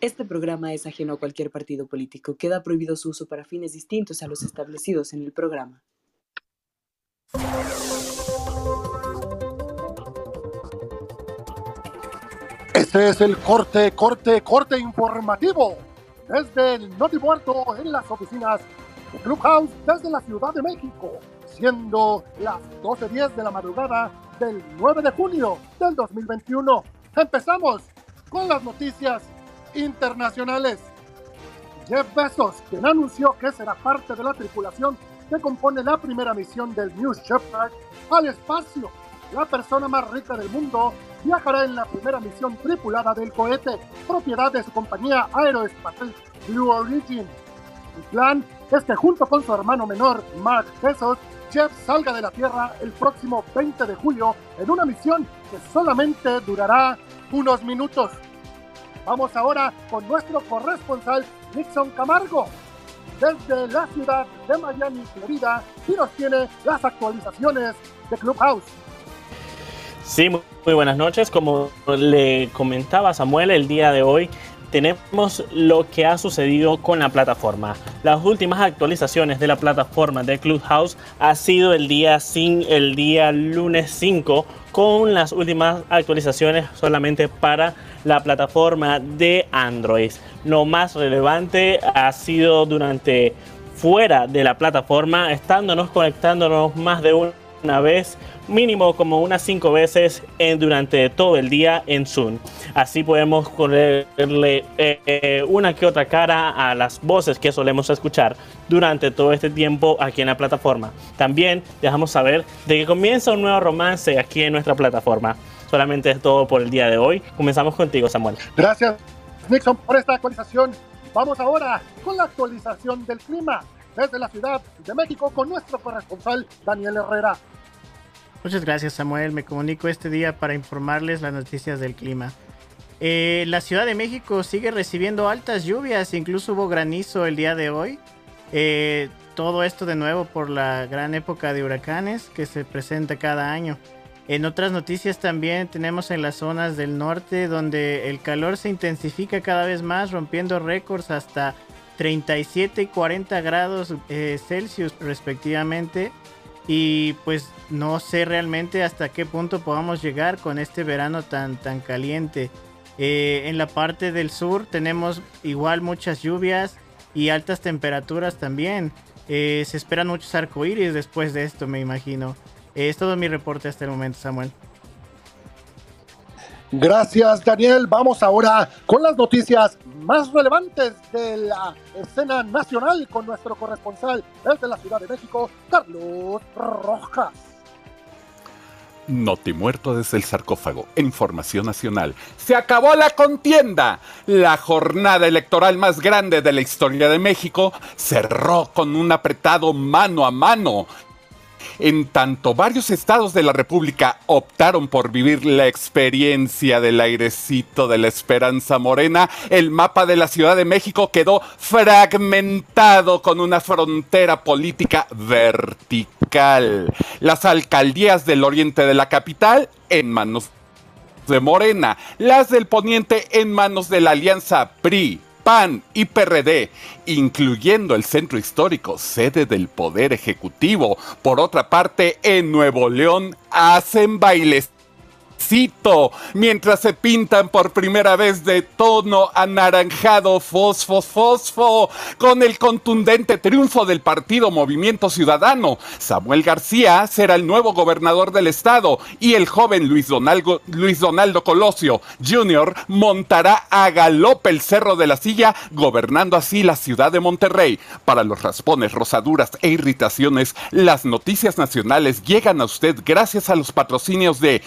Este programa es ajeno a cualquier partido político. Queda prohibido su uso para fines distintos a los establecidos en el programa. Este es el corte, corte, corte informativo. Desde el Noti Muerto en las oficinas Clubhouse desde la Ciudad de México, siendo las 12.10 de la madrugada del 9 de junio del 2021. Empezamos con las noticias internacionales. Jeff Bezos, quien anunció que será parte de la tripulación que compone la primera misión del New Shepard al espacio. La persona más rica del mundo viajará en la primera misión tripulada del cohete, propiedad de su compañía aeroespacial Blue Origin. El plan es que junto con su hermano menor, Mark Bezos, Jeff salga de la Tierra el próximo 20 de julio en una misión que solamente durará unos minutos. Vamos ahora con nuestro corresponsal Nixon Camargo desde la ciudad de Miami, Florida, y nos tiene las actualizaciones de Clubhouse. Sí, muy buenas noches. Como le comentaba Samuel, el día de hoy tenemos lo que ha sucedido con la plataforma. Las últimas actualizaciones de la plataforma de Clubhouse ha sido el día, sin, el día lunes 5 con las últimas actualizaciones solamente para la plataforma de Android. Lo más relevante ha sido durante fuera de la plataforma, estándonos conectándonos más de una vez mínimo como unas 5 veces en, durante todo el día en Zoom. Así podemos ponerle eh, una que otra cara a las voces que solemos escuchar durante todo este tiempo aquí en la plataforma. También dejamos saber de que comienza un nuevo romance aquí en nuestra plataforma. Solamente es todo por el día de hoy. Comenzamos contigo, Samuel. Gracias, Nixon, por esta actualización. Vamos ahora con la actualización del clima desde la Ciudad de México con nuestro corresponsal Daniel Herrera. Muchas gracias Samuel, me comunico este día para informarles las noticias del clima. Eh, la Ciudad de México sigue recibiendo altas lluvias, incluso hubo granizo el día de hoy. Eh, todo esto de nuevo por la gran época de huracanes que se presenta cada año. En otras noticias también tenemos en las zonas del norte donde el calor se intensifica cada vez más, rompiendo récords hasta 37 y 40 grados eh, Celsius respectivamente. Y pues no sé realmente hasta qué punto podamos llegar con este verano tan, tan caliente. Eh, en la parte del sur tenemos igual muchas lluvias y altas temperaturas también. Eh, se esperan muchos arcoíris después de esto, me imagino. Es todo mi reporte hasta el momento, Samuel. Gracias, Daniel. Vamos ahora con las noticias más relevantes de la escena nacional con nuestro corresponsal desde la Ciudad de México, Carlos Rojas. Noti muerto desde el sarcófago. Información nacional. Se acabó la contienda. La jornada electoral más grande de la historia de México cerró con un apretado mano a mano en tanto varios estados de la República optaron por vivir la experiencia del airecito de la esperanza morena, el mapa de la Ciudad de México quedó fragmentado con una frontera política vertical. Las alcaldías del oriente de la capital en manos de Morena, las del poniente en manos de la alianza PRI, PAN y PRD, incluyendo el centro histórico, sede del Poder Ejecutivo. Por otra parte, en Nuevo León hacen bailes Cito, mientras se pintan por primera vez de tono anaranjado fosfo fosfo con el contundente triunfo del partido Movimiento Ciudadano. Samuel García será el nuevo gobernador del estado y el joven Luis Donaldo, Luis Donaldo Colosio Jr. montará a galope el Cerro de la Silla, gobernando así la ciudad de Monterrey. Para los raspones, rosaduras e irritaciones, las noticias nacionales llegan a usted gracias a los patrocinios de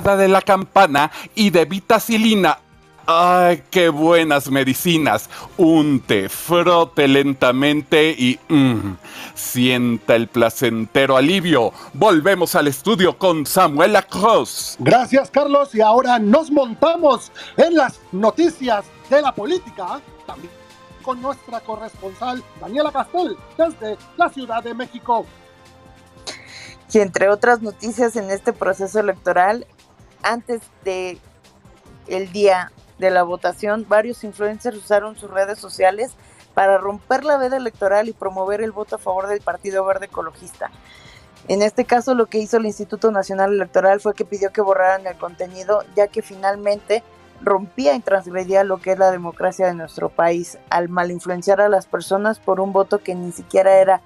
De la campana y de vitacilina. ¡Ay, qué buenas medicinas! Unte, frote lentamente y mm, sienta el placentero alivio. Volvemos al estudio con Samuel Cruz. Gracias, Carlos. Y ahora nos montamos en las noticias de la política. También con nuestra corresponsal Daniela Castel desde la Ciudad de México. Y entre otras noticias en este proceso electoral, antes de el día de la votación, varios influencers usaron sus redes sociales para romper la veda electoral y promover el voto a favor del Partido Verde Ecologista. En este caso, lo que hizo el Instituto Nacional Electoral fue que pidió que borraran el contenido, ya que finalmente rompía y transgredía lo que es la democracia de nuestro país, al mal influenciar a las personas por un voto que ni siquiera era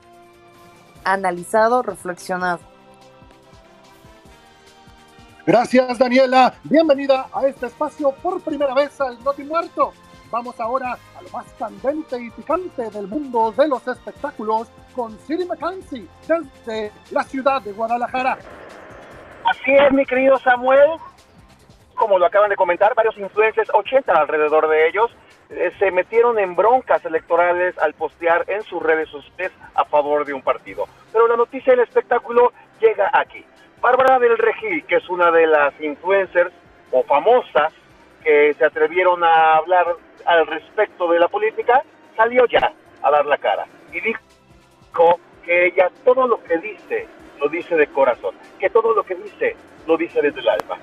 analizado, reflexionado. Gracias, Daniela. Bienvenida a este espacio por primera vez al Noti Muerto. Vamos ahora a lo más candente y picante del mundo de los espectáculos con Siri McCancy desde la ciudad de Guadalajara. Así es, mi querido Samuel. Como lo acaban de comentar, varios influencers, 80 alrededor de ellos, eh, se metieron en broncas electorales al postear en sus redes sociales a favor de un partido. Pero la noticia del espectáculo llega aquí. Bárbara del Regil, que es una de las influencers o famosas que se atrevieron a hablar al respecto de la política, salió ya a dar la cara y dijo que ella todo lo que dice lo dice de corazón, que todo lo que dice lo dice desde el alma.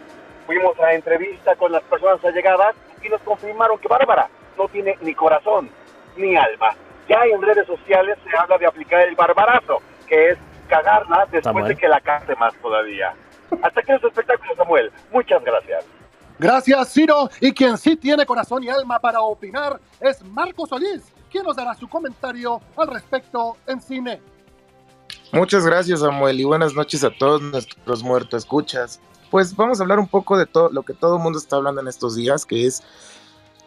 Fuimos a entrevista con las personas allegadas y nos confirmaron que Bárbara no tiene ni corazón ni alma. Ya en redes sociales se habla de aplicar el barbarazo, que es cagarla después de que la cante más todavía. Hasta aquí los espectáculos, Samuel. Muchas gracias. Gracias, Ciro. Y quien sí tiene corazón y alma para opinar es Marco Solís, quien nos dará su comentario al respecto en cine. Muchas gracias, Samuel, y buenas noches a todos nuestros muertos escuchas. Pues vamos a hablar un poco de todo lo que todo el mundo está hablando en estos días, que es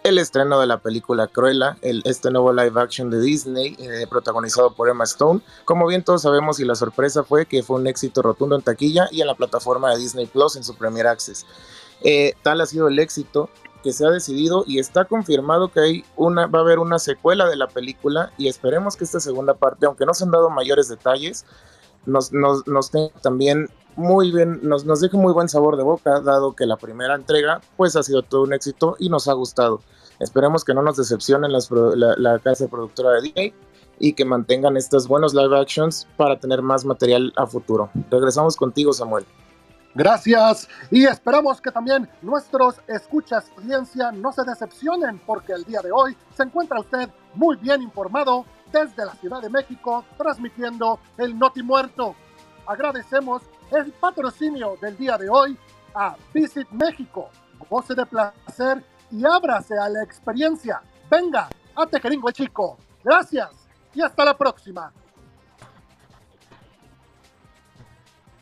el estreno de la película Cruella, el, este nuevo live action de Disney, eh, protagonizado por Emma Stone. Como bien todos sabemos, y la sorpresa fue que fue un éxito rotundo en taquilla y en la plataforma de Disney Plus en su Premier Access. Eh, tal ha sido el éxito que se ha decidido y está confirmado que hay una, va a haber una secuela de la película y esperemos que esta segunda parte, aunque no se han dado mayores detalles, nos, nos, nos también muy bien, nos, nos deje muy buen sabor de boca, dado que la primera entrega pues ha sido todo un éxito y nos ha gustado. Esperemos que no nos decepcionen la, casa productora de Disney y que mantengan estos buenos live actions para tener más material a futuro. Regresamos contigo, Samuel. Gracias y esperamos que también nuestros escuchas audiencia no se decepcionen porque el día de hoy se encuentra usted muy bien informado desde la Ciudad de México transmitiendo el Noti Muerto. Agradecemos el patrocinio del día de hoy a Visit México. Goce de placer y ábrase a la experiencia. Venga, a Tequeringo chico. Gracias y hasta la próxima.